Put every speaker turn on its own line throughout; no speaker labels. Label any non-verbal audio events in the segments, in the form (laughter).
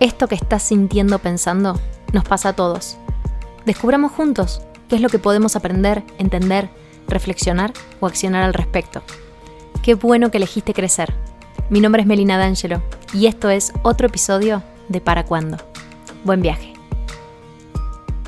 Esto que estás sintiendo pensando nos pasa a todos. Descubramos juntos qué es lo que podemos aprender, entender, reflexionar o accionar al respecto. Qué bueno que elegiste crecer. Mi nombre es Melina D'Angelo y esto es otro episodio de Para Cuándo. Buen viaje.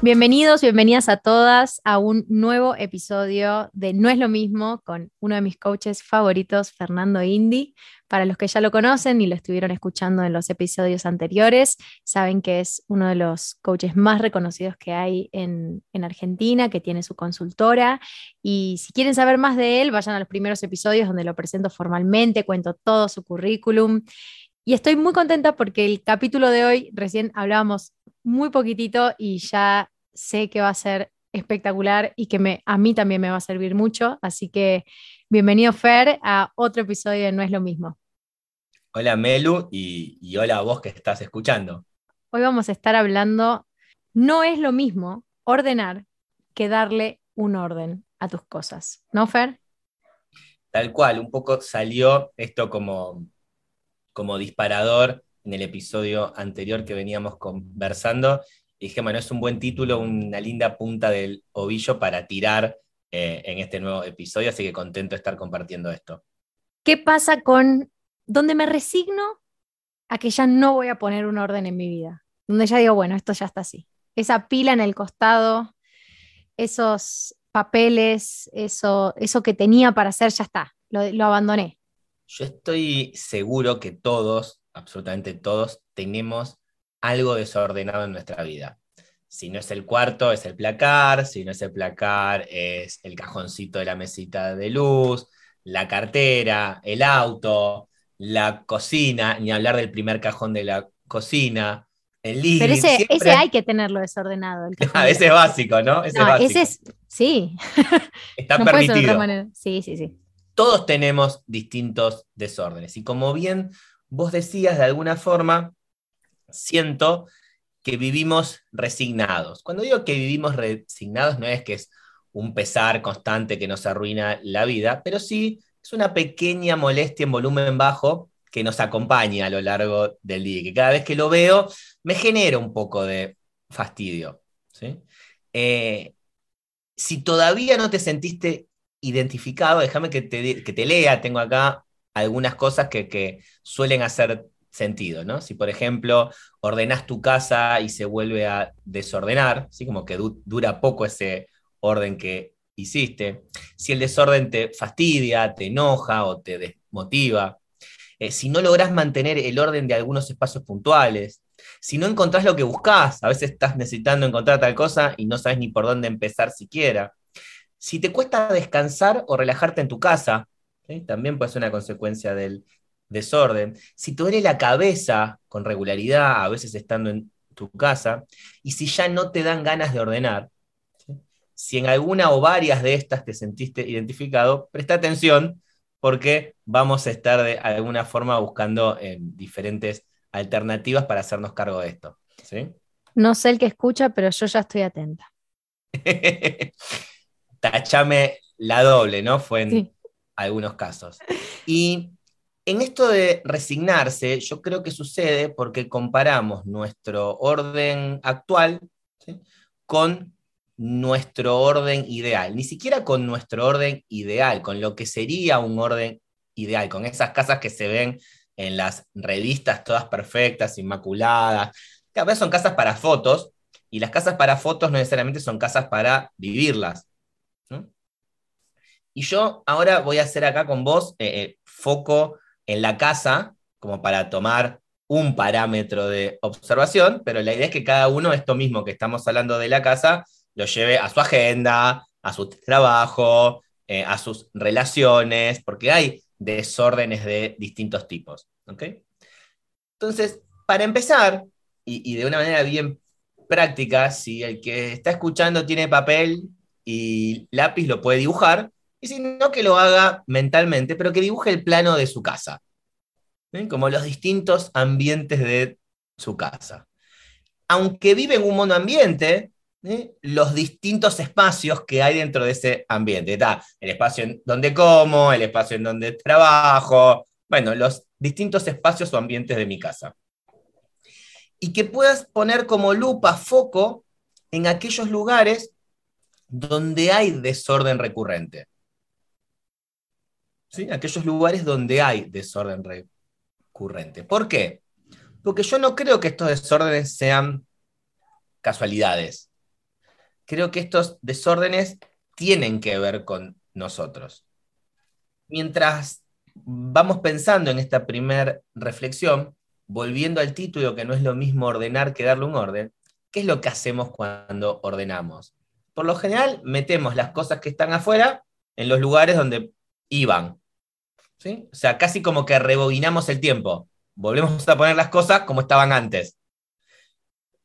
Bienvenidos, bienvenidas a todas a un nuevo episodio de No es lo mismo con uno de mis coaches favoritos, Fernando Indy. Para los que ya lo conocen y lo estuvieron escuchando en los episodios anteriores, saben que es uno de los coaches más reconocidos que hay en, en Argentina, que tiene su consultora. Y si quieren saber más de él, vayan a los primeros episodios donde lo presento formalmente, cuento todo su currículum. Y estoy muy contenta porque el capítulo de hoy, recién hablábamos muy poquitito y ya sé que va a ser espectacular y que me, a mí también me va a servir mucho. Así que bienvenido Fer a otro episodio de No es lo mismo.
Hola Melu y, hola a vos que estás escuchando.
Hoy vamos a estar hablando, no es lo mismo ordenar que darle un orden a tus cosas, ¿no Fer?
Tal cual, un poco salió esto como, como disparador en el episodio anterior que veníamos conversando y dije, bueno, es un buen título, una linda punta del ovillo para tirar eh, en este nuevo episodio, así que contento de estar compartiendo esto.
¿Qué pasa con donde me resigno a que ya no voy a poner un orden en mi vida? Donde ya digo, bueno, esto ya está así. Esa pila en el costado, esos papeles, eso, eso que tenía para hacer, ya está, lo, lo abandoné.
Yo estoy seguro que todos, absolutamente todos, tenemos algo desordenado en nuestra vida. Si no es el cuarto, es el placar, si no es el placar, es el cajoncito de la mesita de luz, la cartera, el auto, la cocina, ni hablar del primer cajón de la cocina, el living.
Pero ese, hay que tenerlo desordenado. (laughs)
ese es básico, ¿no?
Ese, es, sí.
Está permitido.
Sí, sí, sí.
Todos tenemos distintos desórdenes. Y como bien vos decías, de alguna forma, siento que vivimos resignados. Cuando digo que vivimos resignados no es que es un pesar constante que nos arruina la vida, pero sí es una pequeña molestia en volumen bajo que nos acompaña a lo largo del día, que cada vez que lo veo me genera un poco de fastidio. Eh, si todavía no te sentiste identificado, déjame que te, que te, lea, tengo acá algunas cosas que, que suelen hacer sentido, ¿no? Si, por ejemplo, ordenas tu casa y se vuelve a desordenar, ¿sí? como que dura poco ese orden que hiciste, si el desorden te fastidia, te enoja o te desmotiva, eh, si no logras mantener el orden de algunos espacios puntuales, si no encontrás lo que buscas, a veces estás necesitando encontrar tal cosa y no sabes ni por dónde empezar siquiera, si te cuesta descansar o relajarte en tu casa, también puede ser una consecuencia del desorden, si te duele la cabeza con regularidad, a veces estando en tu casa, y si ya no te dan ganas de ordenar, si en alguna o varias de estas te sentiste identificado, presta atención porque vamos a estar de alguna forma buscando eh, diferentes alternativas para hacernos cargo de esto.
No sé el que escucha, pero yo ya estoy atenta. (laughs)
Tachame la doble, ¿no? Fue en algunos casos. Y en esto de resignarse, yo creo que sucede porque comparamos nuestro orden actual con nuestro orden ideal, ni siquiera con nuestro orden ideal, con lo que sería un orden ideal, con esas casas que se ven en las revistas todas perfectas, inmaculadas. Cada vez son casas para fotos y las casas para fotos no necesariamente son casas para vivirlas. Y yo ahora voy a hacer acá con vos eh, eh, foco en la casa como para tomar un parámetro de observación, pero la idea es que cada uno, esto mismo que estamos hablando de la casa, lo lleve a su agenda, a su trabajo, eh, a sus relaciones, porque hay desórdenes de distintos tipos. Entonces, para empezar, y de una manera bien práctica, si el que está escuchando tiene papel y lápiz, lo puede dibujar, y si no, que lo haga mentalmente, pero que dibuje el plano de su casa, como los distintos ambientes de su casa. Aunque vive en un monoambiente, los distintos espacios que hay dentro de ese ambiente. Está el espacio en donde como, el espacio en donde trabajo, bueno, los distintos espacios o ambientes de mi casa. y que puedas poner como lupa, foco en aquellos lugares donde hay desorden recurrente. ¿Sí? Aquellos lugares donde hay desorden recurrente. ¿Por qué? Porque yo no creo que estos desórdenes sean casualidades. Creo que estos desórdenes tienen que ver con nosotros. Mientras vamos pensando en esta primera reflexión, volviendo al título, que no es lo mismo ordenar que darle un orden, ¿qué es lo que hacemos cuando ordenamos? Por lo general, metemos las cosas que están afuera en los lugares donde iban. ¿Sí? O sea, casi como que rebobinamos el tiempo. Volvemos a poner las cosas como estaban antes.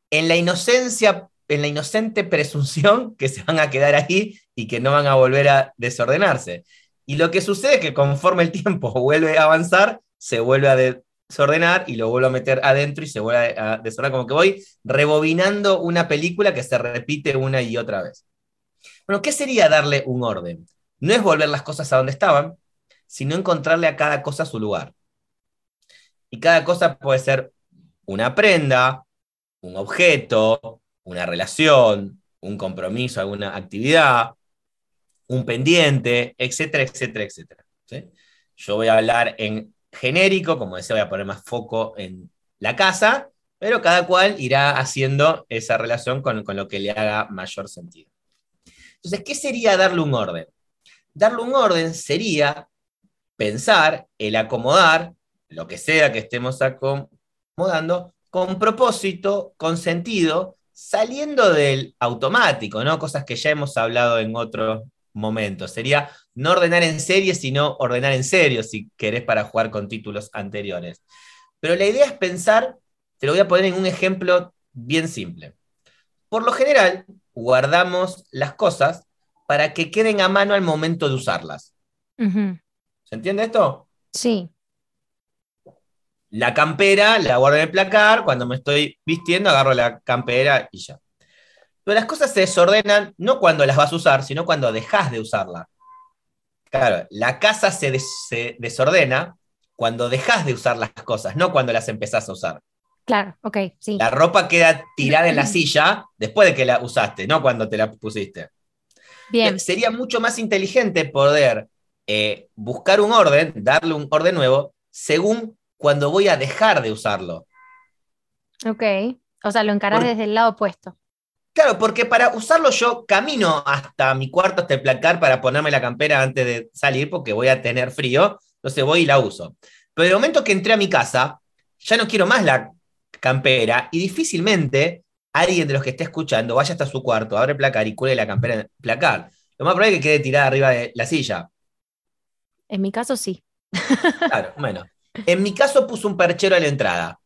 En la inocencia, en la inocente presunción (laughs) que se van a quedar ahí y que no van a volver a desordenarse. Y lo que sucede es que conforme el tiempo (laughs) vuelve a avanzar, se vuelve a desordenar y lo vuelvo a meter adentro y se vuelve a desordenar, como que voy rebobinando una película que se repite una y otra vez. Bueno, ¿qué sería darle un orden? No es volver las cosas a donde estaban, sino encontrarle a cada cosa su lugar. Y cada cosa puede ser una prenda, un objeto, una relación, un compromiso, alguna actividad, un pendiente, etcétera, etcétera, etcétera. Yo voy a hablar en genérico, como decía, voy a poner más foco en la casa, pero cada cual irá haciendo esa relación con, con lo que le haga mayor sentido. Entonces, ¿qué sería darle un orden? Darle un orden sería pensar, el acomodar, lo que sea que estemos acomodando, con propósito, con sentido, saliendo del automático, ¿no? Cosas que ya hemos hablado en otros momentos. Sería no ordenar en serie, sino ordenar en serio, si querés para jugar con títulos anteriores. Pero la idea es pensar, te lo voy a poner en un ejemplo bien simple. Por lo general, guardamos las cosas para que queden a mano al momento de usarlas. ¿Se entiende esto?
Sí.
La campera la guardo en el placar, cuando me estoy vistiendo agarro la campera y ya. Pero las cosas se desordenan no cuando las vas a usar, sino cuando dejas de usarla. Claro, la casa se, desordena cuando dejas de usar las cosas, no cuando las empezás a usar.
Claro, ok, sí.
La ropa queda tirada en la (clears throat) silla después de que la usaste, no cuando te la pusiste.
Bien.
Sería mucho más inteligente poder eh, buscar un orden, darle un orden nuevo, según cuando voy a dejar de usarlo.
Ok, o sea, lo encarás desde el lado opuesto.
Claro, porque para usarlo yo camino hasta mi cuarto, hasta el placar para ponerme la campera antes de salir, porque voy a tener frío, entonces voy y la uso. Pero el momento que entré a mi casa, ya no quiero más la campera y difícilmente alguien de los que esté escuchando vaya hasta su cuarto, abre el placar y cuelgue la campera en el placar. Lo más probable es que quede tirada arriba de la silla.
En mi caso sí.
Claro, bueno. En mi caso puse un perchero a la entrada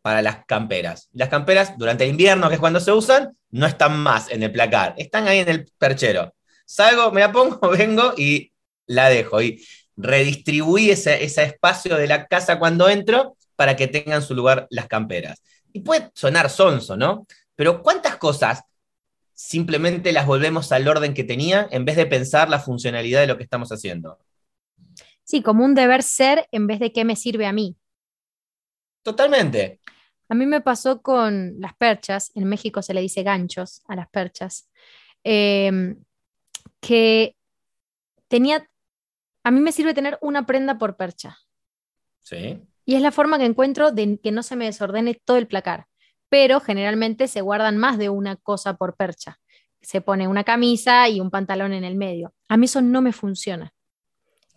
para las camperas. Las camperas durante el invierno, que es cuando se usan, no están más en el placar, están ahí en el perchero. Salgo, me la pongo, (laughs) vengo y la dejo. Y redistribuí ese, ese espacio de la casa cuando entro para que tengan su lugar las camperas. Y puede sonar sonso, ¿no? Pero ¿cuántas cosas simplemente las volvemos al orden que tenía en vez de pensar la funcionalidad de lo que estamos haciendo?
Sí, como un deber ser en vez de qué me sirve a mí.
Totalmente.
A mí me pasó con las perchas, en México se le dice ganchos a las perchas, em, que tenía, a mí me sirve tener una prenda por percha.
Sí.
Y es la forma que encuentro de que no se me desordene todo el placar, pero generalmente se guardan más de una cosa por percha. Se pone una camisa y un pantalón en el medio. A mí eso no me funciona.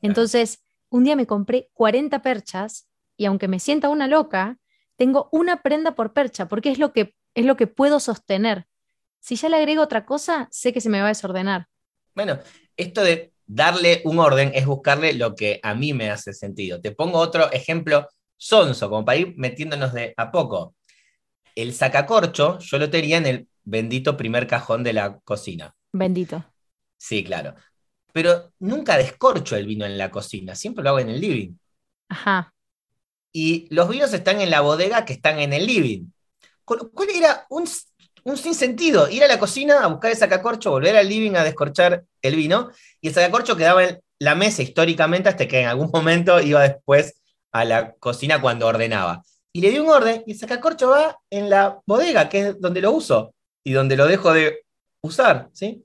Entonces, un día me compré 40 perchas y aunque me sienta una loca, tengo una prenda por percha porque es lo que, es lo que puedo sostener. Si ya le agrego otra cosa, sé que se me va a desordenar.
Bueno, esto de darle un orden es buscarle lo que a mí me hace sentido. Te pongo otro ejemplo sonso, como para ir metiéndonos de a poco. El sacacorcho yo lo tenía en el bendito primer cajón de la cocina.
Bendito.
Sí, claro pero nunca descorcho el vino en la cocina, siempre lo hago en el living.
Ajá.
Y los vinos están en la bodega que están en el living. ¿Cuál era un, un sinsentido, ir a la cocina a buscar el sacacorcho, volver al living a descorchar el vino, y el sacacorcho quedaba en la mesa históricamente hasta que en algún momento iba después a la cocina cuando ordenaba. y le di un orden y el sacacorcho va en la bodega, que es donde lo uso y donde lo dejo de usar, ¿sí?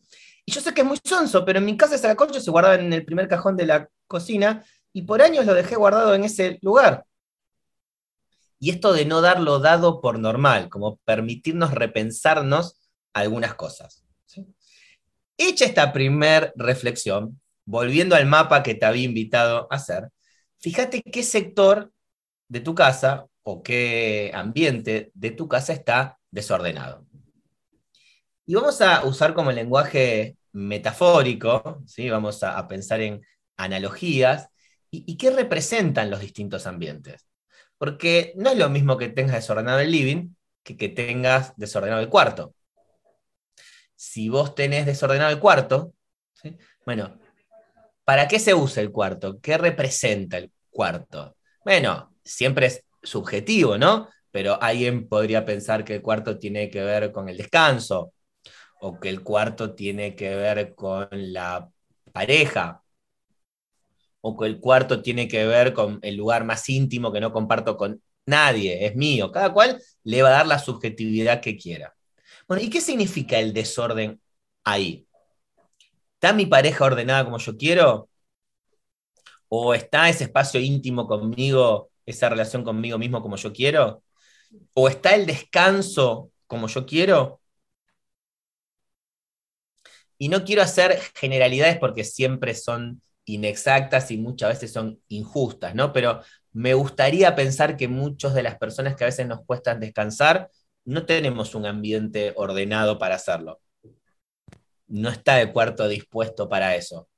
Yo sé que es muy sonso, pero en mi casa el sacacorcho se guardaba en el primer cajón de la cocina y por años lo dejé guardado en ese lugar. Y esto de no darlo dado por normal, como permitirnos repensarnos algunas cosas. Hecha esta primer reflexión, volviendo al mapa que te había invitado a hacer, fíjate qué sector de tu casa o qué ambiente de tu casa está desordenado. Y vamos a usar como lenguaje metafórico, ¿sí? vamos a, pensar en analogías, y, qué representan los distintos ambientes. Porque no es lo mismo que tengas desordenado el living que que tengas desordenado el cuarto. Si vos tenés desordenado el cuarto, bueno, ¿para qué se usa el cuarto? ¿Qué representa el cuarto? Bueno, siempre es subjetivo, ¿no? Pero alguien podría pensar que el cuarto tiene que ver con el descanso, o que el cuarto tiene que ver con la pareja, o que el cuarto tiene que ver con el lugar más íntimo que no comparto con nadie, es mío. Cada cual le va a dar la subjetividad que quiera. Bueno, ¿y qué significa el desorden ahí? ¿Está mi pareja ordenada como yo quiero? ¿O está ese espacio íntimo conmigo esa relación conmigo mismo como yo quiero? ¿O está el descanso como yo quiero? Y no quiero hacer generalidades porque siempre son inexactas y muchas veces son injustas, ¿no? Pero me gustaría pensar que muchas de las personas que a veces nos cuestan descansar, no tenemos un ambiente ordenado para hacerlo. No está el cuarto dispuesto para eso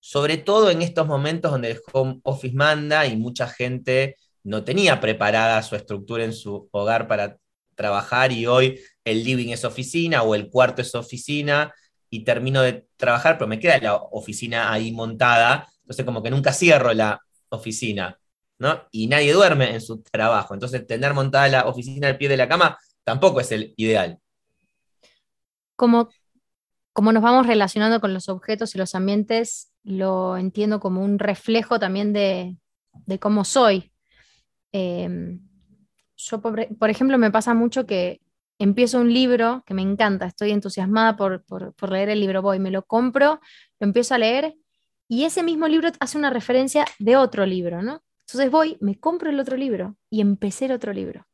sobre todo en estos momentos donde el home office manda y mucha gente no tenía preparada su estructura en su hogar para trabajar y hoy el living es oficina o el cuarto es oficina y termino de trabajar, pero me queda la oficina ahí montada, entonces como que nunca cierro la oficina, ¿no? Y nadie duerme en su trabajo, entonces tener montada la oficina al pie de la cama tampoco es el ideal.
Como, como nos vamos relacionando con los objetos y los ambientes, lo entiendo como un reflejo también de, cómo soy. Em, yo, por, ejemplo, me pasa mucho que empiezo un libro que me encanta, estoy entusiasmada por, leer el libro, voy, me lo compro, lo empiezo a leer y ese mismo libro hace una referencia de otro libro, ¿no? Entonces voy, me compro el otro libro y empecé el otro libro.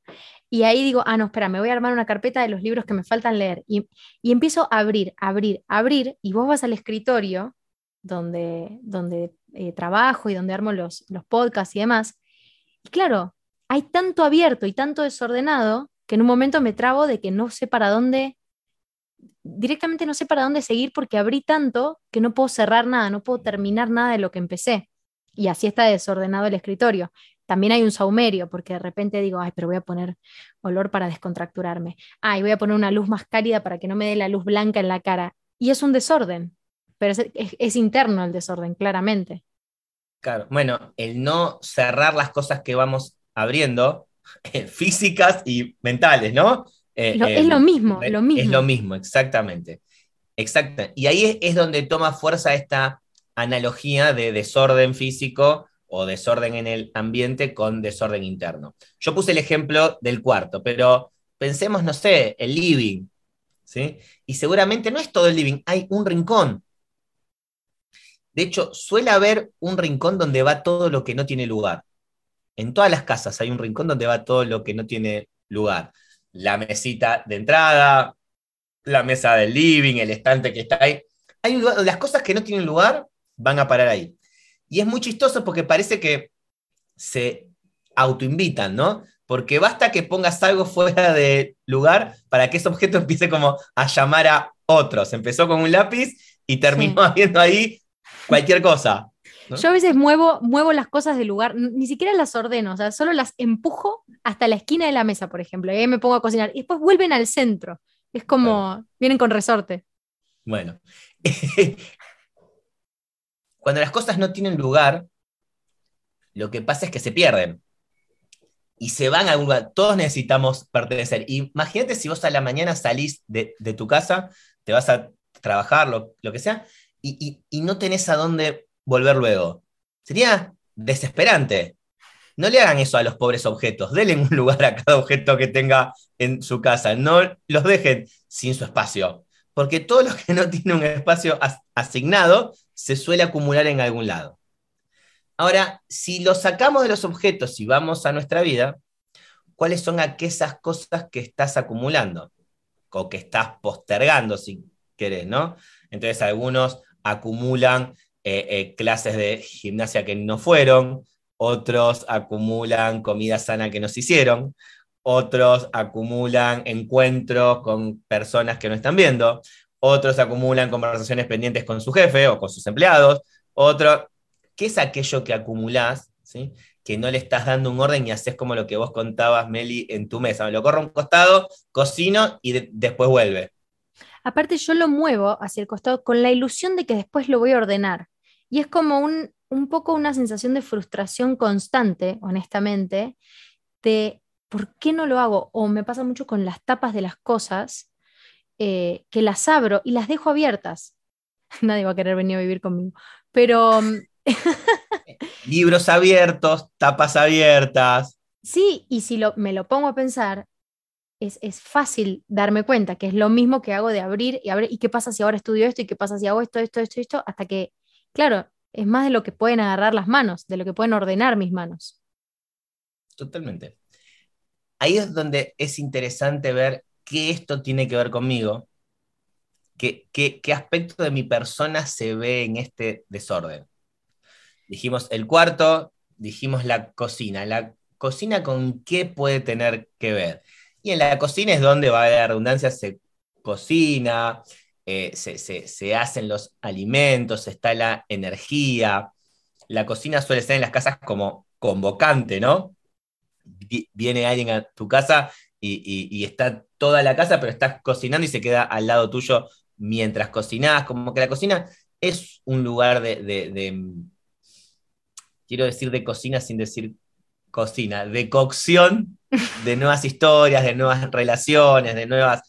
Y ahí digo, ah, no, espera, me voy a armar una carpeta de los libros que me faltan leer. Y, y empiezo a abrir, abrir, abrir, y vos vas al escritorio donde, donde eh, trabajo y donde armo los, los podcasts y demás. Y claro, hay tanto abierto y tanto desordenado que en un momento me trabo de que no sé para dónde, directamente no sé para dónde seguir porque abrí tanto que no puedo cerrar nada, no puedo terminar nada de lo que empecé. Y así está desordenado el escritorio. También hay un saumerio, porque de repente digo, ay, pero voy a poner olor para descontracturarme. Ay, voy a poner una luz más cálida para que no me dé la luz blanca en la cara. Y es un desorden pero es, interno el desorden, claramente.
Claro, bueno, el no cerrar las cosas que vamos abriendo, eh, físicas y mentales, ¿no?
Eh, es lo mismo, lo mismo.
Es lo mismo, exactamente. Exacto. Y ahí es, donde toma fuerza esta analogía de desorden físico o desorden en el ambiente con desorden interno. Yo puse el ejemplo del cuarto, pero pensemos, no sé, el living, ¿sí? Y seguramente no es todo el living, hay un rincón, de hecho, suele haber un rincón donde va todo lo que no tiene lugar. En todas las casas hay un rincón donde va todo lo que no tiene lugar. La mesita de entrada, la mesa del living, el estante que está ahí. Hay las cosas que no tienen lugar van a parar ahí. Y es muy chistoso porque parece que se autoinvitan, ¿no? Porque basta que pongas algo fuera de lugar para que ese objeto (laughs) empiece como a llamar a otros. Empezó con un lápiz y terminó (laughs) habiendo ahí cualquier cosa.
Yo a veces muevo, muevo las cosas del lugar, ni siquiera las ordeno, o sea, solo las empujo hasta la esquina de la mesa, por ejemplo, y ahí me pongo a cocinar. Y después vuelven al centro. Es como, vienen con resorte.
Bueno. (laughs) Cuando las cosas no tienen lugar, lo que pasa es que se pierden. Y se van a algún lugar. Todos necesitamos pertenecer. Imagínate si vos a la mañana salís de, tu casa, te vas a trabajar, lo, lo que sea, y, no tenés a dónde volver luego. Sería desesperante. no le hagan eso a los pobres objetos, denle un (laughs) lugar a cada objeto que tenga en su casa, no los dejen sin su espacio, porque todo lo que no tiene un espacio asignado se suele acumular en algún lado. Ahora, si lo sacamos de los objetos y vamos a nuestra vida, ¿cuáles son aquellas cosas que estás acumulando o que estás postergando, si querés, ¿no? Entonces, algunos acumulan eh, eh, clases de gimnasia que no fueron, otros acumulan comida sana que nos hicieron, otros acumulan encuentros con personas que no están viendo, otros acumulan conversaciones pendientes con su jefe o con sus empleados, otro, ¿qué es aquello que acumulás, ¿sí? que no le estás dando un orden y haces como lo que vos contabas, Meli, en tu mesa? Me lo corro a un costado, cocino y después vuelve.
Aparte yo lo muevo hacia el costado con la ilusión de que después lo voy a ordenar. Y es como un, un poco una sensación de frustración constante, honestamente, de ¿por qué no lo hago? O me pasa mucho con las tapas de las cosas, eh, que las abro y las dejo abiertas. (laughs) Nadie va a querer venir a vivir conmigo. Pero... Mm, (laughs)
Libros abiertos, tapas abiertas.
Sí, y si lo, me lo pongo a pensar, es, es, fácil darme cuenta que es lo mismo que hago de abrir y abrir, y qué pasa si ahora estudio esto, y qué pasa si hago esto, esto, esto, esto, hasta que, claro, es más de lo que pueden agarrar las manos, de lo que pueden ordenar mis manos.
Totalmente. Ahí es donde es interesante ver qué esto tiene que ver conmigo, qué, qué, aspecto de mi persona se ve en este desorden. Dijimos el cuarto, dijimos la cocina. ¿La cocina con qué puede tener que ver? Y en la cocina es donde va la redundancia, se cocina, eh, se, hacen los alimentos, está la energía. La cocina suele ser en las casas como convocante, ¿no? Viene alguien a tu casa y, está toda la casa, pero estás cocinando y se queda al lado tuyo mientras cocinas. Como que la cocina es un lugar de, quiero decir de cocina sin decir cocina, de cocción de nuevas historias, de nuevas relaciones, de nuevas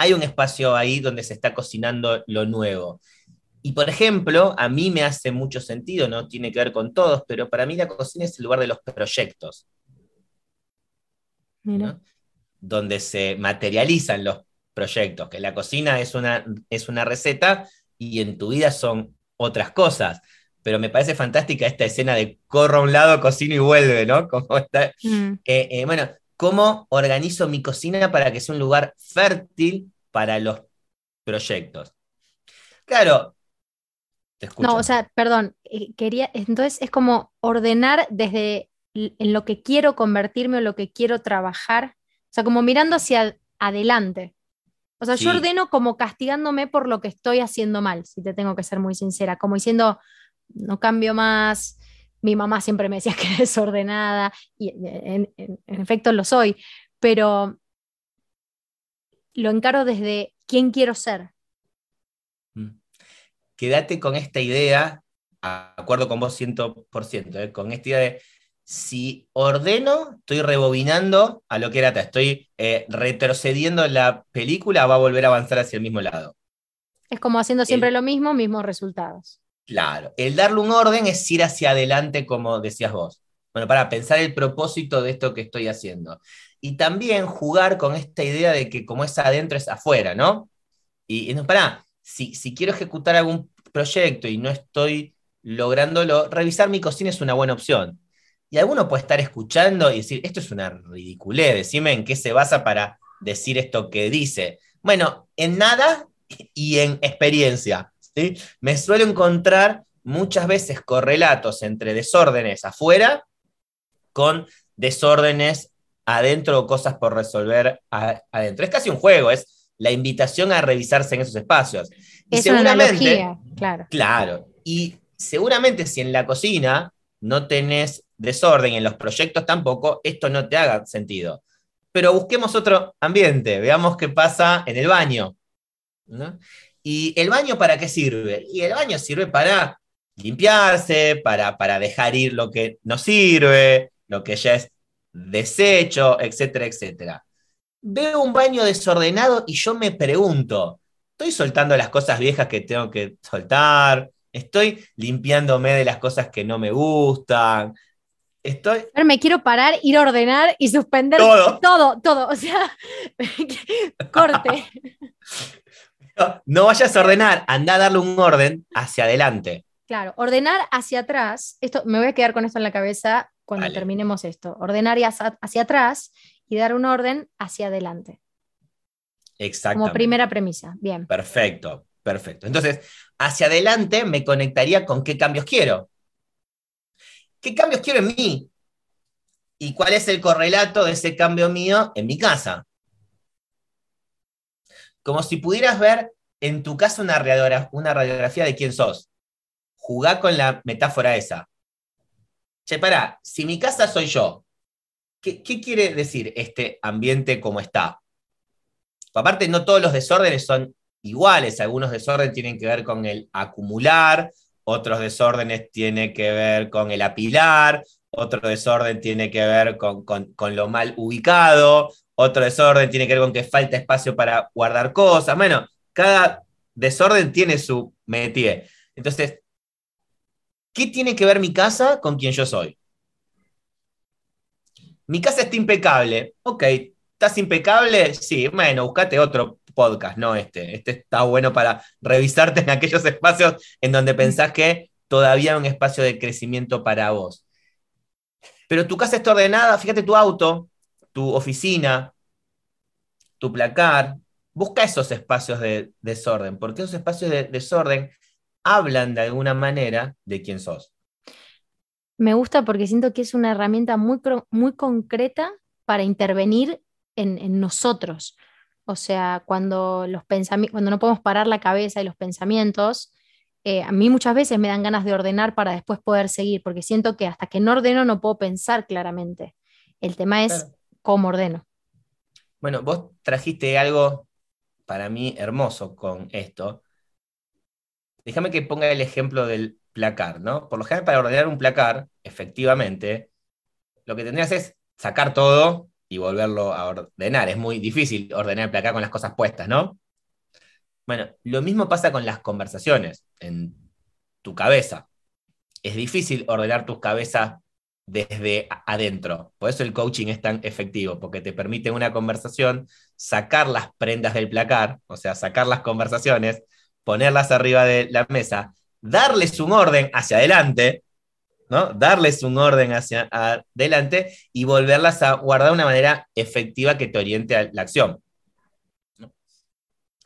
hay un espacio ahí donde se está cocinando lo nuevo. Y por ejemplo, a mí me hace mucho sentido, no tiene que ver con todos, pero para mí la cocina es el lugar de los proyectos. Donde se materializan los proyectos, que la cocina es una, es una receta y en tu vida son otras cosas. Pero me parece fantástica esta escena de corro a un lado, cocino y vuelve, ¿no? (laughs) Como está, mm. eh, eh, bueno, cómo organizo mi cocina para que sea un lugar fértil para los proyectos. Claro.
Te escucho. No, o sea, perdón, eh, quería, entonces es como ordenar desde en lo que quiero convertirme o lo que quiero trabajar, o sea, como mirando hacia adelante. O sea, yo ordeno como castigándome por lo que estoy haciendo mal, si te tengo que ser muy sincera, como diciendo, no cambio más, mi mamá siempre me decía (laughs) que era desordenada, y en, efecto lo soy, pero lo encaro desde quién quiero ser.
Mm. Quédate con esta idea, acuerdo con vos 100%, ¿eh? con esta idea de si ordeno, estoy rebobinando a lo que era estoy eh, retrocediendo la película, va a volver a avanzar hacia el mismo lado.
Es como haciendo siempre lo mismo, mismos resultados.
Claro, el darle un orden es ir hacia adelante, como decías vos. Bueno, para pensar el propósito de esto que estoy haciendo. Y también jugar con esta idea de que como es adentro es afuera, ¿no? Y, no, para, si, si quiero ejecutar algún proyecto y no estoy lográndolo, revisar mi cocina es una buena opción. Y alguno puede estar escuchando y decir, esto es una ridiculez, decime en qué se basa para decir esto que dice. Bueno, en nada y en experiencia. Me suelo encontrar muchas veces correlatos entre desórdenes afuera con desórdenes adentro o cosas por resolver adentro. Es casi un juego, es la invitación a revisarse en esos espacios.
Y es seguramente, una claro.
Claro. Y seguramente si en la cocina no tenés desorden y en los proyectos tampoco, esto no te haga sentido. Pero busquemos otro ambiente, veamos qué pasa en el baño. ¿no? ¿Y el baño para qué sirve? Y el baño sirve para limpiarse, para, para dejar ir lo que no sirve, lo que ya es desecho, etcétera, etcétera. Veo un baño desordenado y yo me pregunto, ¿estoy soltando las cosas viejas que tengo que soltar? ¿Estoy limpiándome de las cosas que no me gustan? Estoy.
me quiero parar, ir a ordenar y suspender
Todo.
todo, todo. O sea, (laughs) corte. (laughs)
No vayas a ordenar, anda a darle un orden hacia adelante.
Claro, ordenar hacia atrás. Esto me voy a quedar con esto en la cabeza cuando
Vale.
terminemos esto. Ordenar y hacia, hacia atrás y dar un orden hacia adelante.
Exactamente.
Como primera premisa. Bien.
Perfecto, perfecto. Entonces, hacia adelante me conectaría con qué cambios quiero. ¿Qué cambios quiero en mí? ¿Y cuál es el correlato de ese cambio mío en mi casa? Como si pudieras ver en tu casa una, radiogra- una radiografía de quién sos. Jugá con la metáfora esa. Che, pará, si mi casa soy yo, ¿qué, quiere decir este ambiente como está? Aparte, no todos los desórdenes son iguales. Algunos desórdenes tienen que ver con el acumular, otros desórdenes tienen que ver con el apilar, otro desorden tiene que ver con- con lo mal ubicado, otro desorden tiene que ver con que falta espacio para guardar cosas. Bueno, cada desorden tiene su métier. Entonces, ¿qué tiene que ver mi casa con quien yo soy? Mi casa está impecable. Ok, ¿estás impecable? Sí, bueno, buscate otro podcast, no este. Este está bueno para revisarte en aquellos espacios en donde pensás que todavía hay un espacio de crecimiento para vos. Pero tu casa está ordenada, fíjate tu auto, tu oficina, tu placar. Busca esos espacios de desorden, porque esos espacios de desorden hablan de alguna manera de quién sos.
Me gusta porque siento que es una herramienta muy, muy concreta para intervenir en, en nosotros. O sea, cuando, los cuando no podemos parar la cabeza y los pensamientos, eh, a mí muchas veces me dan ganas de ordenar para después poder seguir, porque siento que hasta que no ordeno no puedo pensar claramente. El tema es
Claro.
Cómo ordeno.
Bueno, vos trajiste algo para mí hermoso con esto. Déjame que ponga el ejemplo del placar, ¿no? Por lo general, para ordenar un placar, efectivamente, lo que tendrías es sacar todo y volverlo a ordenar. Es muy difícil ordenar el placar con las cosas puestas, ¿no? Bueno, lo mismo pasa con las conversaciones en tu cabeza. Es difícil ordenar tus cabezas desde adentro. Por eso el coaching es tan efectivo, porque te permite una conversación sacar las prendas del placar, o sea, sacar las conversaciones, ponerlas arriba de la mesa, darles un orden hacia adelante, ¿no? Darles un orden hacia adelante y volverlas a guardar de una manera efectiva que te oriente a la acción.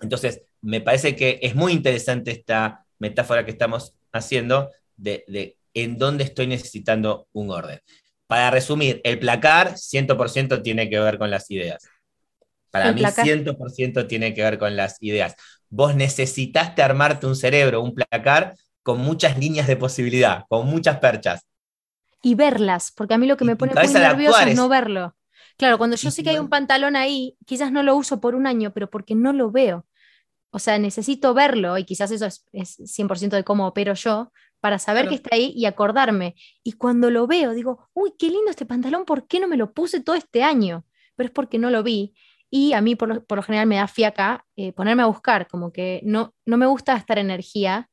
Entonces, me parece que es muy interesante esta metáfora que estamos haciendo de en dónde estoy necesitando un orden. Para resumir, el placar 100% tiene que ver con las ideas. Para
El
mí
placar.
100% tiene que ver con las ideas. Vos necesitaste armarte un cerebro, un placar con muchas líneas de posibilidad, con muchas perchas.
y verlas, porque a mí lo que me pone muy
actuar
es no verlo. Claro, cuando yo sé que hay un pantalón ahí, quizás no lo uso por un año, pero porque no lo veo. O sea, necesito verlo y quizás eso es, es 100% de cómo opero yo para saber
Claro.
que está ahí y acordarme. Y cuando lo veo, digo, uy, qué lindo este pantalón, ¿por qué no me lo puse todo este año? Pero es porque no lo vi. Y a mí por lo, por lo general me da fiaca eh, ponerme a buscar, como que no, no me gusta gastar energía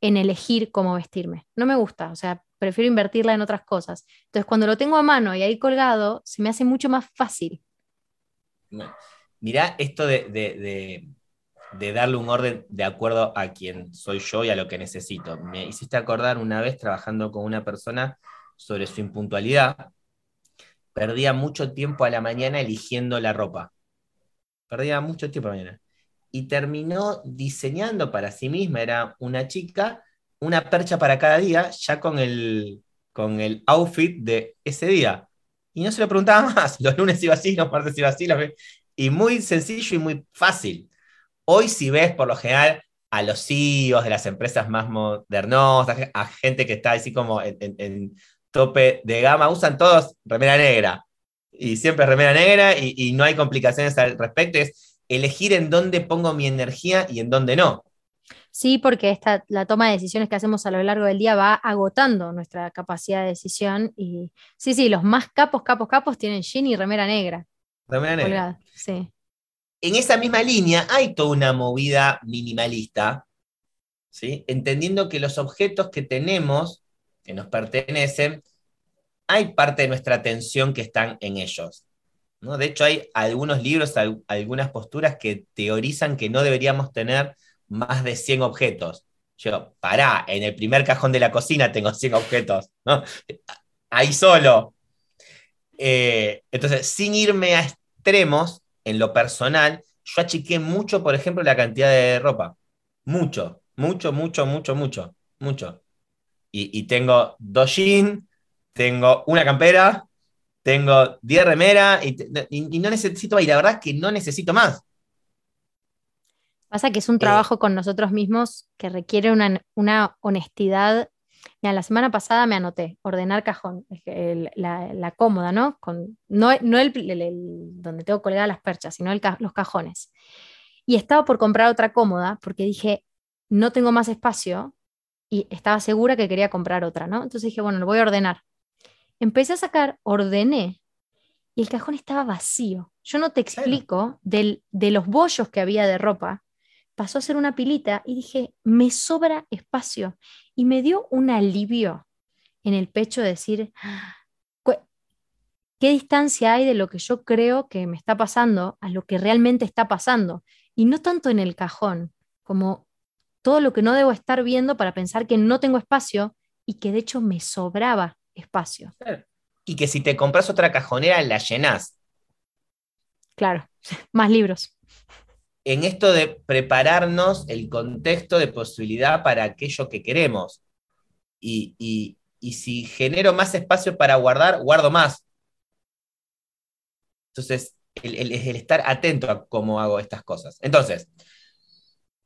en elegir cómo vestirme. No me gusta, o sea, prefiero invertirla en otras cosas. Entonces, cuando lo tengo a mano y ahí colgado, se me hace mucho más fácil.
Mirá esto de, de- de- de darle un orden de acuerdo a quién soy yo y a lo que necesito. Me hiciste acordar una vez trabajando con una persona sobre su impuntualidad. Perdía mucho tiempo a la mañana eligiendo la ropa. Perdía mucho tiempo a la mañana. Y terminó diseñando para sí misma, era una chica, una percha para cada día, ya con el, con el outfit de ese día. Y no se lo preguntaba (laughs) más. Los lunes iba así, los martes iba así, y muy sencillo y muy fácil. Hoy si ves por lo general a los CEOs de las empresas más modernos, a, a gente que está así como en, en- en tope de gama, usan todos remera negra. Y siempre remera negra y, y no hay complicaciones al respecto. Es elegir en dónde pongo mi energía y en dónde no.
Sí, porque esta, la toma de decisiones que hacemos a lo largo del día va agotando nuestra capacidad de decisión. Y sí, sí, los más capos, capos, capos tienen jean y remera negra.
Remera negra.
colgada. Sí.
En esa misma línea hay toda una movida minimalista, ¿sí? entendiendo que los objetos que tenemos, que nos pertenecen, hay parte de nuestra atención que están en ellos. ¿no? De hecho, hay algunos libros, algunas posturas que teorizan que no deberíamos tener más de 100 objetos. Yo, pará, en el primer cajón de la cocina tengo 100 objetos, ¿no? Ahí solo. Eh, entonces, sin irme a extremos, en lo personal, yo achiqué mucho, por ejemplo, la cantidad de ropa. Mucho, mucho, mucho, mucho, mucho, mucho. Y, tengo dos jeans, tengo una campera, tengo 10 remeras y, no necesito, y la verdad es que no necesito más.
Pasa que es un eh, trabajo con nosotros mismos que requiere una, honestidad. La semana pasada me anoté, ordenar cajón, la, cómoda, ¿no? Con, no, el, donde tengo colgadas las perchas, sino los cajones. Y estaba por comprar otra cómoda porque dije, no tengo más espacio y estaba segura que quería comprar otra, ¿no? Entonces dije, bueno, lo voy a ordenar. Empecé a sacar, ordené y el cajón estaba vacío. Yo no te explico de los bollos que había de ropa pasó a ser una pilita y dije, me sobra espacio. Y me dio un alivio en el pecho de decir, ¿qué distancia hay de lo que yo creo que me está pasando a lo que realmente está pasando? Y no tanto en el cajón, como todo lo que no debo estar viendo para pensar que no tengo espacio y que de hecho me sobraba espacio.
Y que si te compras otra cajonera, la llenas.
Claro, (laughs) más libros
en esto de prepararnos el contexto de posibilidad para aquello que queremos. Y, si genero más espacio para guardar, guardo más. Entonces, el, el, estar atento a cómo hago estas cosas. Entonces,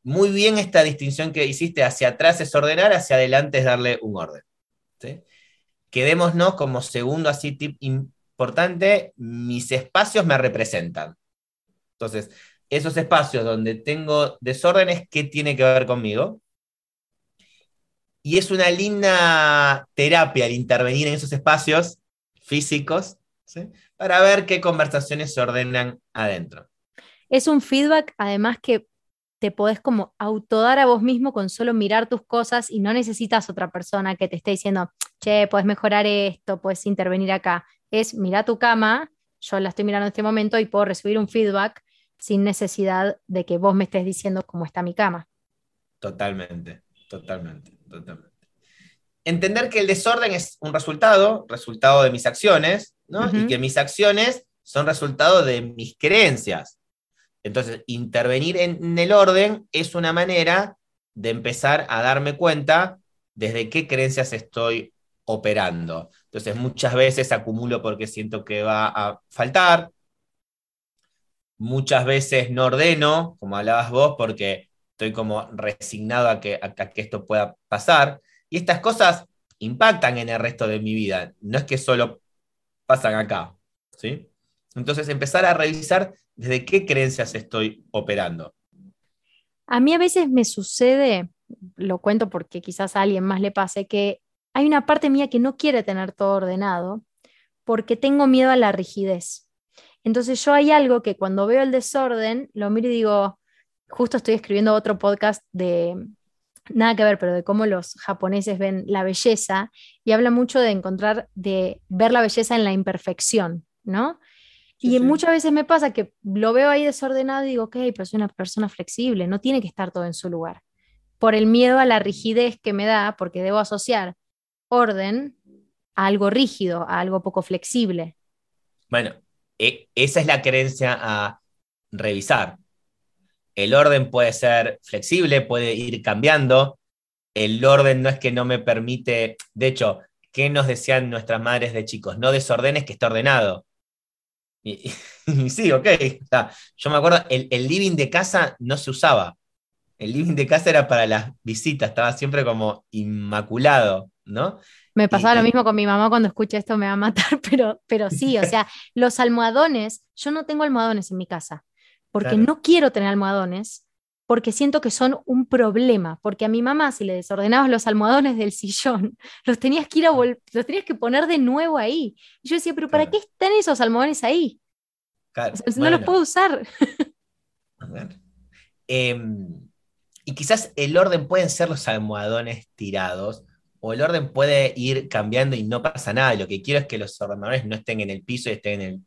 muy bien esta distinción que hiciste, hacia atrás es ordenar, hacia adelante es darle un orden. Quedémonos como segundo así tip importante, mis espacios me representan. Entonces, esos espacios donde tengo desórdenes, ¿qué tiene que ver conmigo? Y es una linda terapia el intervenir en esos espacios físicos para ver qué conversaciones se ordenan adentro.
Es un feedback, además, que te podés como autodar a vos mismo con solo mirar tus cosas y no necesitas otra persona que te esté diciendo, che, puedes mejorar esto, puedes intervenir acá. Es mira tu cama, yo la estoy mirando en este momento y puedo recibir un feedback sin necesidad de que vos me estés diciendo cómo está mi cama.
Totalmente, totalmente, totalmente. Entender que el desorden es un resultado, resultado de mis acciones, ¿no? Y que mis acciones son resultado de mis creencias. Entonces, intervenir en el orden es una manera de empezar a darme cuenta desde qué creencias estoy operando. Entonces, muchas veces acumulo porque siento que va a faltar, muchas veces no ordeno, como hablabas vos, porque estoy como resignado a que, que esto pueda pasar. Y estas cosas impactan en el resto de mi vida, no es que solo pasan acá. ¿sí? Entonces, empezar a revisar desde qué creencias estoy operando.
A mí a veces me sucede, lo cuento porque quizás a alguien más le pase, que hay una parte mía que no quiere tener todo ordenado porque tengo miedo a la rigidez. Entonces yo hay algo que cuando veo el desorden, lo miro y digo, justo estoy escribiendo otro podcast de, nada que ver, pero de cómo los japoneses ven la belleza y habla mucho de encontrar, de ver la belleza en la imperfección, ¿no? y muchas veces me pasa que lo veo ahí desordenado y digo, ok, pero soy una persona flexible, no tiene que estar todo en su lugar. Por el miedo a la rigidez que me da, porque debo asociar orden a algo rígido, a algo poco flexible.
Bueno, e, esa es la creencia a revisar. El orden puede ser flexible, puede ir cambiando. El orden no es que no me permite, de hecho, ¿qué nos decían nuestras madres de chicos? No desordenes que está ordenado. (laughs) Y, sí, ok. yo me acuerdo, el, el living de casa no se usaba. El living de casa era para las visitas, estaba siempre como inmaculado, ¿no?
Me pasaba lo mismo con mi mamá cuando escucha esto me va a matar, (laughs) pero, pero sí, o sea, los almohadones, yo no tengo almohadones en mi casa, porque no quiero tener almohadones, porque siento que son un problema, porque a mi mamá si le desordenabas los almohadones del sillón, (laughs) los tenías que ir a los tenías que poner de nuevo ahí. Y yo decía, pero ¿para qué están esos almohadones ahí? no los puedo usar.
Em, y quizás el orden pueden ser los almohadones tirados, o el orden puede ir cambiando y no pasa nada. Lo que quiero es que los ordenadores no estén en el piso y estén en el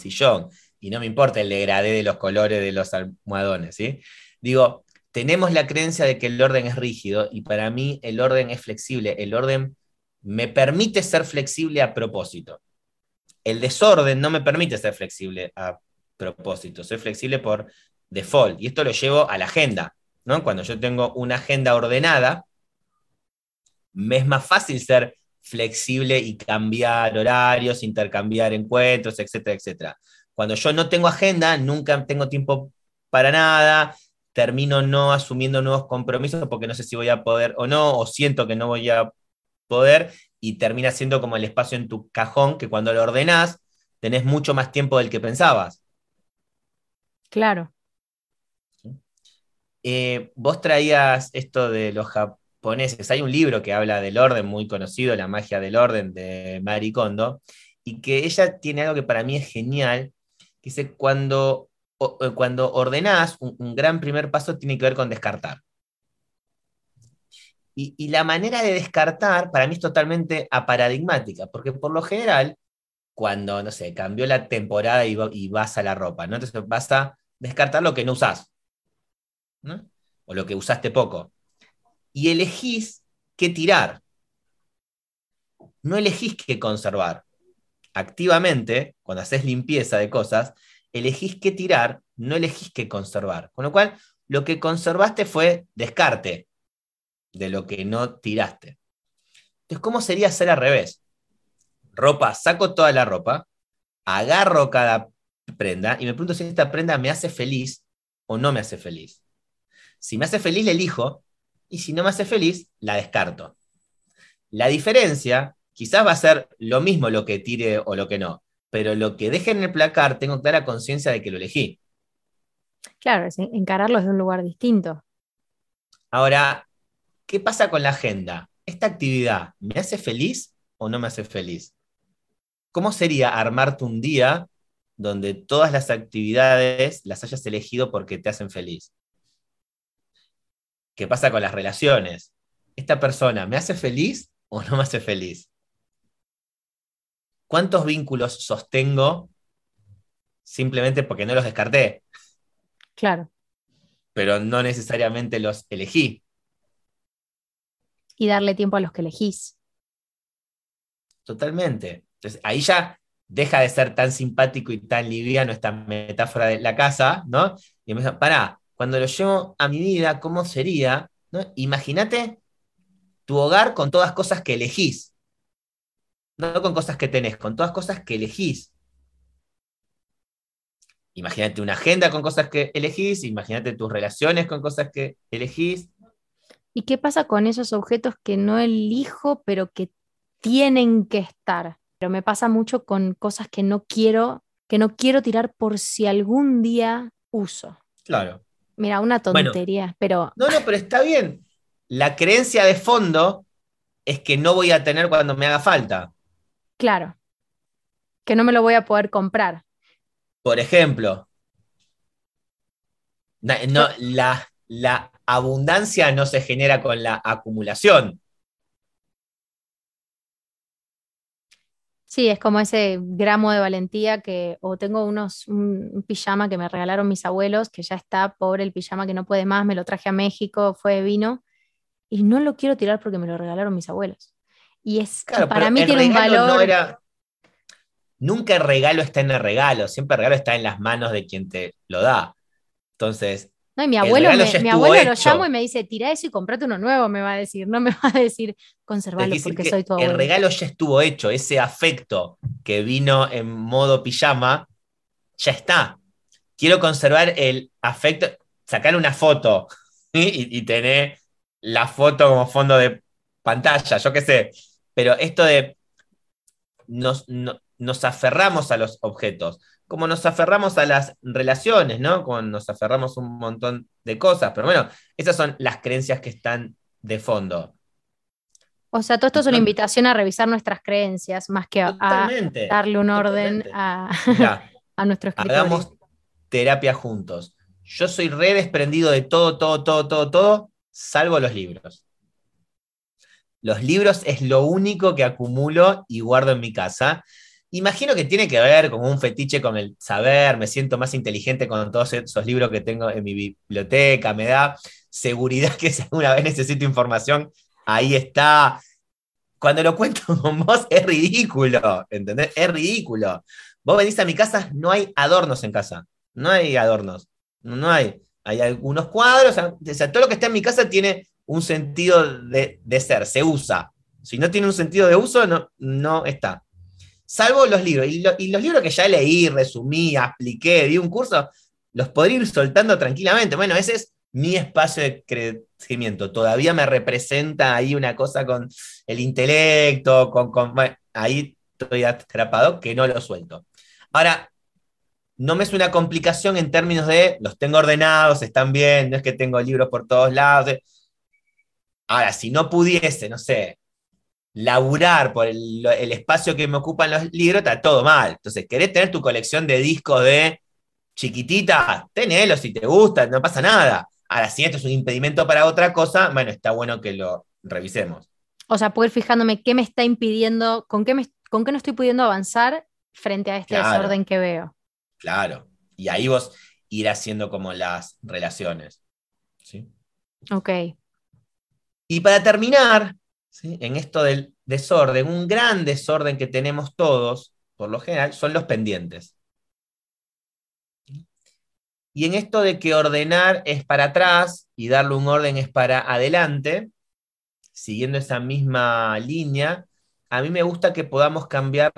sillón. Y no me importa el degradé de los colores de los almohadones, ¿sí? Digo, tenemos la creencia de que el orden es rígido y para mí el orden es flexible. El orden me permite ser flexible a propósito. El desorden no me permite ser flexible a propósito. Soy flexible por default. Y esto lo llevo a la agenda. ¿no? Cuando yo tengo una agenda ordenada, me es más fácil ser flexible y cambiar horarios, intercambiar encuentros, etcétera, etcétera. Cuando yo no tengo agenda, nunca tengo tiempo para nada, termino no asumiendo nuevos compromisos porque no sé si voy a poder o no, o siento que no voy a poder, y termina siendo como el espacio en tu cajón que cuando lo ordenás, tenés mucho más tiempo del que pensabas.
Claro.
Eh, vos traías esto de los japoneses. Hay un libro que habla del orden muy conocido, La magia del orden, de Mari Kondo, y que ella tiene algo que para mí es genial, que cuando, eh, cuando ordenás, un, gran primer paso tiene que ver con descartar. Y, la manera de descartar para mí es totalmente aparadigmática, porque por lo general, cuando, no sé, cambió la temporada y, y vas a la ropa, ¿no? Entonces vas a descartar lo que no usás. O lo que usaste poco. Y elegís qué tirar. No elegís qué conservar. Activamente, cuando haces limpieza de cosas, elegís qué tirar, no elegís qué conservar. Con lo cual, lo que conservaste fue descarte de lo que no tiraste. Entonces, ¿cómo sería hacer al revés? Ropa, saco toda la ropa, agarro cada prenda y me pregunto si esta prenda me hace feliz o no me hace feliz. Si me hace feliz, la elijo, y si no me hace feliz, la descarto. La diferencia quizás va a ser lo mismo lo que tire o lo que no, pero lo que deje en el placar tengo clara conciencia de que lo elegí.
Claro, es encararlo desde un lugar distinto.
Ahora, ¿qué pasa con la agenda? ¿Esta actividad me hace feliz o no me hace feliz? ¿Cómo sería armarte un día donde todas las actividades las hayas elegido porque te hacen feliz? ¿Qué pasa con las relaciones? ¿Esta persona me hace feliz o no me hace feliz? ¿Cuántos vínculos sostengo simplemente porque no los descarté?
Claro.
Pero no necesariamente los elegí.
Y darle tiempo a los que elegís.
Totalmente. Entonces ahí ya deja de ser tan simpático y tan liviano esta metáfora de la casa, ¿no? Y me dice, pará, cuando lo llevo a mi vida, ¿cómo sería? Imagínate tu hogar con todas cosas que elegís. No con cosas que tenés, con todas cosas que elegís. Imagínate una agenda con cosas que elegís, imagínate tus relaciones con cosas que elegís.
¿Y qué pasa con esos objetos que no elijo, pero que tienen que estar? Pero me pasa mucho con cosas que no quiero, que no quiero tirar por si algún día uso.
Claro.
Mira, una tontería, pero...
No, no, pero está bien. La creencia de fondo es que no voy a tener cuando me haga falta.
Claro. Que no me lo voy a poder comprar.
Por ejemplo, no, la, la abundancia no se genera con la acumulación.
Sí, es como ese gramo de valentía que, o tengo unos, un, pijama que me regalaron mis abuelos, que ya está, pobre el pijama que no puede más, me lo traje a México, fue de vino, y no lo quiero tirar porque me lo regalaron mis abuelos. Y es, para mí tiene un valor.
nunca el regalo está en el regalo, siempre el regalo está en las manos de quien te lo da. Entonces,
no, y mi abuelo, mi abuelo lo llamo y me dice, tira eso y comprate uno nuevo, me va a decir. No me va a decir, conservarlo porque soy tu abuelo.
El regalo ya estuvo hecho, ese afecto que vino en modo pijama, ya está. Quiero conservar el afecto, sacar una foto (laughs) y, tener la foto como fondo de pantalla, yo qué sé. Pero esto de nos, nos aferramos a los objetos como nos aferramos a las relaciones, ¿no? Como nos aferramos un montón de cosas. Pero bueno, esas son las creencias que están de fondo.
O sea, todo esto es una invitación a revisar nuestras creencias, más que a, darle un orden a, (laughs) a nuestro escritorio.
Hagamos terapia juntos. Yo soy re desprendido de todo, todo, todo, todo, todo, salvo los libros. Los libros es lo único que acumulo y guardo en mi casa. Imagino que tiene que ver con un fetiche con el saber, me siento más inteligente con todos esos libros que tengo en mi biblioteca, me da seguridad (laughs) que si alguna vez necesito información, ahí está. Cuando lo cuento (laughs) con vos es ridículo, ¿entendés? Es ridículo. Vos venís a mi casa, no hay adornos en casa, no hay adornos, no hay. Hay algunos cuadros, o sea, todo lo que está en mi casa tiene un sentido de, de ser, se usa. Si no tiene un sentido de uso, no, no está salvo los libros. Y, los libros que ya leí, resumí, expliqué, di un curso, los podría ir soltando tranquilamente. Bueno, ese es mi espacio de crecimiento. Todavía me representa ahí una cosa con el intelecto, con, ahí estoy atrapado que no lo suelto. Ahora, no me es una complicación en términos de los tengo ordenados, están bien, no es que tengo libros por todos lados. Ahora, si no pudiese, no sé, laburar por el, espacio que me ocupan los libros, está todo mal. Entonces, ¿querés tener tu colección de discos de chiquitita? Tenelo si te gusta, no pasa nada. Ahora, si esto es un impedimento para otra cosa, bueno, está bueno que lo revisemos.
O sea, poder fijándome qué me está impidiendo, con qué, me, con qué no estoy pudiendo avanzar frente a este desorden que veo.
Claro. Y ahí vos ir haciendo como las relaciones. ¿sí?
Ok.
Y para terminar, en esto del desorden, un gran desorden que tenemos todos, por lo general, son los pendientes. Y en esto de que ordenar es para atrás y darle un orden es para adelante, siguiendo esa misma línea, a mí me gusta que podamos cambiar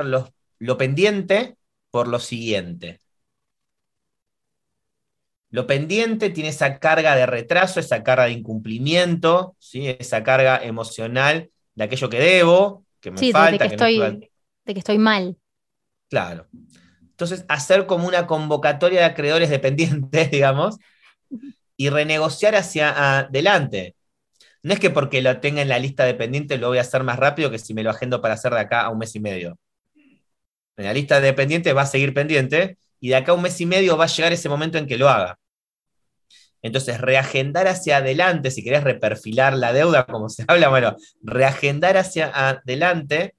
lo pendiente por lo siguiente. Lo pendiente tiene esa carga de retraso, esa carga de incumplimiento, ¿sí? esa carga emocional de aquello que debo, que me falta.
De que, estoy, de que estoy mal.
Claro. Entonces, hacer como una convocatoria de acreedores dependientes, (laughs) digamos, y renegociar hacia adelante. No es que porque lo tenga en la lista de pendientes lo voy a hacer más rápido que si me lo agendo para hacer de acá a un mes y medio. En la lista de pendientes va a seguir pendiente y de acá a un mes y medio va a llegar ese momento en que lo haga. Entonces, reagendar hacia adelante, si querés reperfilar la deuda, como se habla, bueno, reagendar hacia adelante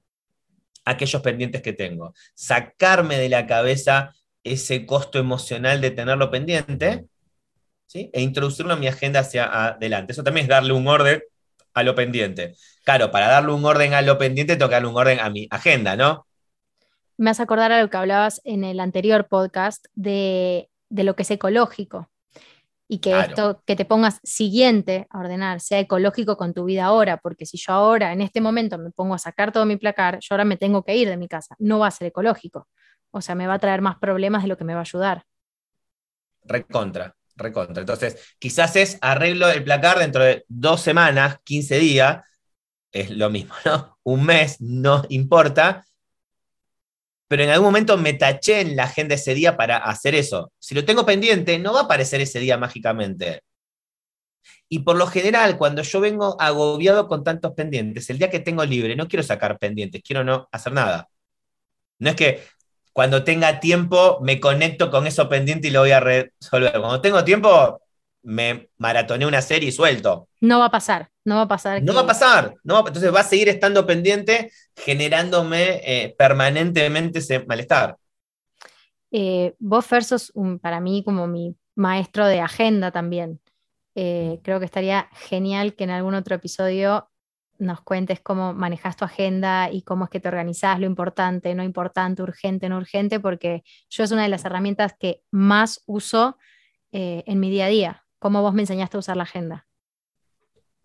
aquellos pendientes que tengo. Sacarme de la cabeza ese costo emocional de tenerlo pendiente ¿sí? e introducirlo en mi agenda hacia adelante. Eso también es darle un orden a lo pendiente. Claro, para darle un orden a lo pendiente, tengo que darle un orden a mi agenda, ¿no?
Me hace acordar a lo que hablabas en el anterior podcast de, de lo que es ecológico y que esto que te pongas siguiente a ordenar sea ecológico con tu vida ahora, porque si yo ahora en este momento me pongo a sacar todo mi placar, yo ahora me tengo que ir de mi casa, no va a ser ecológico. O sea, me va a traer más problemas de lo que me va a ayudar.
Recontra, recontra. Entonces, quizás es arreglo el placar dentro de dos semanas, 15 días, es lo mismo, ¿no? Un mes no importa, pero en algún momento me taché en la agenda ese día para hacer eso. Si lo tengo pendiente, no va a aparecer ese día mágicamente. Y por lo general, cuando yo vengo agobiado con tantos pendientes, el día que tengo libre, no quiero sacar pendientes, quiero no hacer nada. No es que cuando tenga tiempo me conecto con eso pendiente y lo voy a resolver. Cuando tengo tiempo, me maratoné una serie y suelto.
No va a pasar, no va a pasar.
No va a pasar, no, entonces va a seguir estando pendiente, generándome eh, permanentemente ese malestar.
Eh, vos, Fer, sos para mí como mi maestro de agenda también. Eh, creo que estaría genial que en algún otro episodio nos cuentes cómo manejas tu agenda y cómo es que te organizás, lo importante, no importante, urgente, no urgente, porque yo es una de las herramientas que más uso en mi día a día cómo vos me enseñaste a usar la agenda.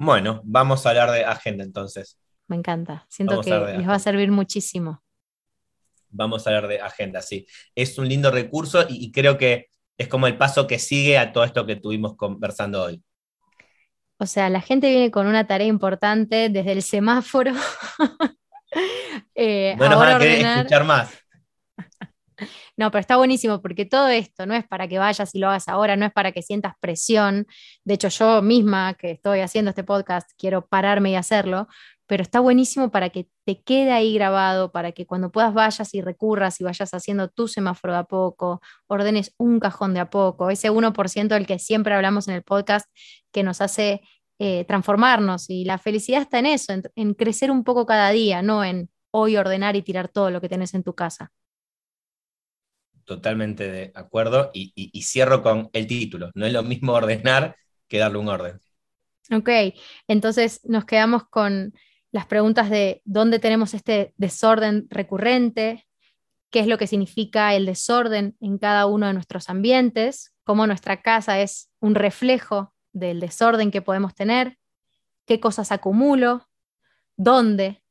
Bueno, vamos a hablar de agenda entonces.
Me encanta, siento que les va a servir muchísimo.
Vamos a hablar de agenda, sí. Es un lindo recurso y, creo que es como el paso que sigue a todo esto que estuvimos conversando hoy.
O sea, la gente viene con una tarea importante desde el semáforo. (laughs)
eh, no nos van a querer escuchar más.
No, pero está buenísimo porque todo esto no es para que vayas y lo hagas ahora, no es para que sientas presión. De hecho, yo misma que estoy haciendo este podcast, quiero pararme y hacerlo, pero está buenísimo para que te quede ahí grabado, para que cuando puedas vayas y recurras y vayas haciendo tu semáforo de a poco, ordenes un cajón de a poco, ese 1% del que siempre hablamos en el podcast que nos hace eh, transformarnos y la felicidad está en eso, en, crecer un poco cada día, no en hoy ordenar y tirar todo lo que tenés en tu casa.
Totalmente de acuerdo y cierro con el título. No es lo mismo ordenar que darle un orden.
Ok, entonces nos quedamos con las preguntas de dónde tenemos este desorden recurrente, qué es lo que significa el desorden en cada uno de nuestros ambientes, cómo nuestra casa es un reflejo del desorden que podemos tener, qué cosas acumulo, dónde,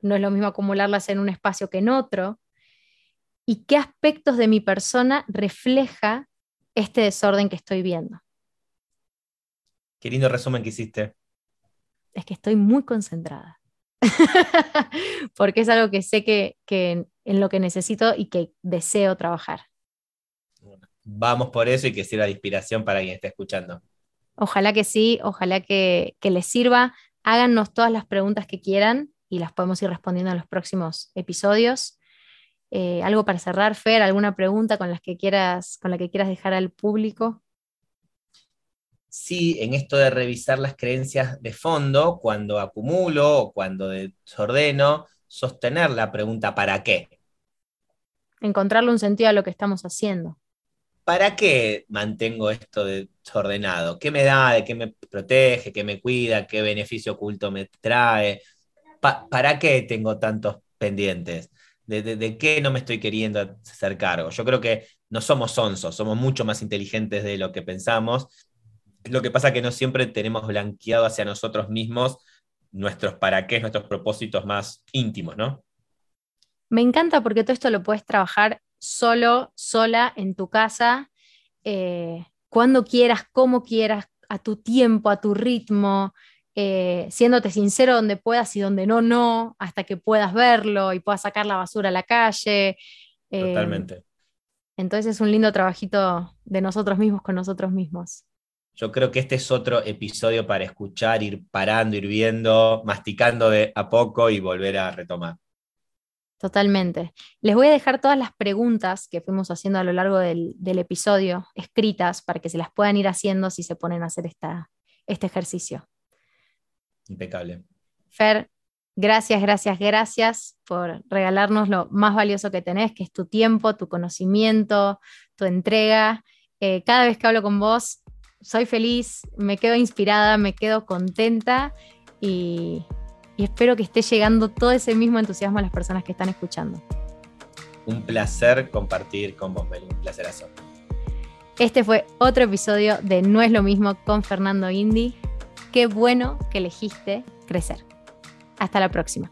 no es lo mismo acumularlas en un espacio que en otro, y qué aspectos de mi persona refleja este desorden que estoy viendo.
Qué lindo resumen que hiciste.
Es que estoy muy concentrada. (laughs) Porque es algo que sé que, en lo que necesito y que deseo trabajar.
Vamos por eso y que sirva de inspiración para quien esté escuchando.
Ojalá que sí, ojalá que, les sirva. Háganos todas las preguntas que quieran y las podemos ir respondiendo en los próximos episodios. Eh, algo para cerrar, Fer, alguna pregunta con, las que quieras, con la que quieras dejar al público
sí en esto de revisar las creencias de fondo, cuando acumulo o cuando desordeno, sostener la pregunta ¿para qué?
Encontrarle un sentido a lo que estamos haciendo.
¿Para qué mantengo esto desordenado? ¿Qué me da? ¿De qué me protege? ¿Qué me cuida? ¿Qué beneficio oculto me trae? ¿Para qué tengo tantos pendientes? ¿De, qué no me estoy queriendo hacer cargo? Yo creo que no somos sonsos, somos mucho más inteligentes de lo que pensamos lo que pasa que no siempre tenemos blanqueado hacia nosotros mismos nuestros para qué, nuestros propósitos más íntimos, ¿no?
Me encanta porque todo esto lo puedes trabajar solo, sola, en tu casa, eh, cuando quieras, como quieras, a tu tiempo, a tu ritmo, eh, siéndote sincero donde puedas y donde no, no, hasta que puedas verlo y puedas sacar la basura a la calle.
Eh, Totalmente.
Entonces es un lindo trabajito de nosotros mismos con nosotros mismos.
Yo creo que este es otro episodio para escuchar, ir parando, ir viendo, masticando de a poco y volver a retomar.
Totalmente. Les voy a dejar todas las preguntas que fuimos haciendo a lo largo del, episodio escritas para que se las puedan ir haciendo si se ponen a hacer esta, este ejercicio.
Impecable.
Fer, gracias, gracias, gracias por regalarnos lo más valioso que tenés, que es tu tiempo, tu conocimiento, tu entrega. Eh, cada vez que hablo con vos, soy feliz, me quedo inspirada, me quedo contenta y, espero que esté llegando todo ese mismo entusiasmo a las personas que están escuchando.
Un placer compartir con vos, Beli, un placer hacer.
Este fue otro episodio de No es lo mismo con Fernando Indy. Qué bueno que elegiste crecer. Hasta la próxima.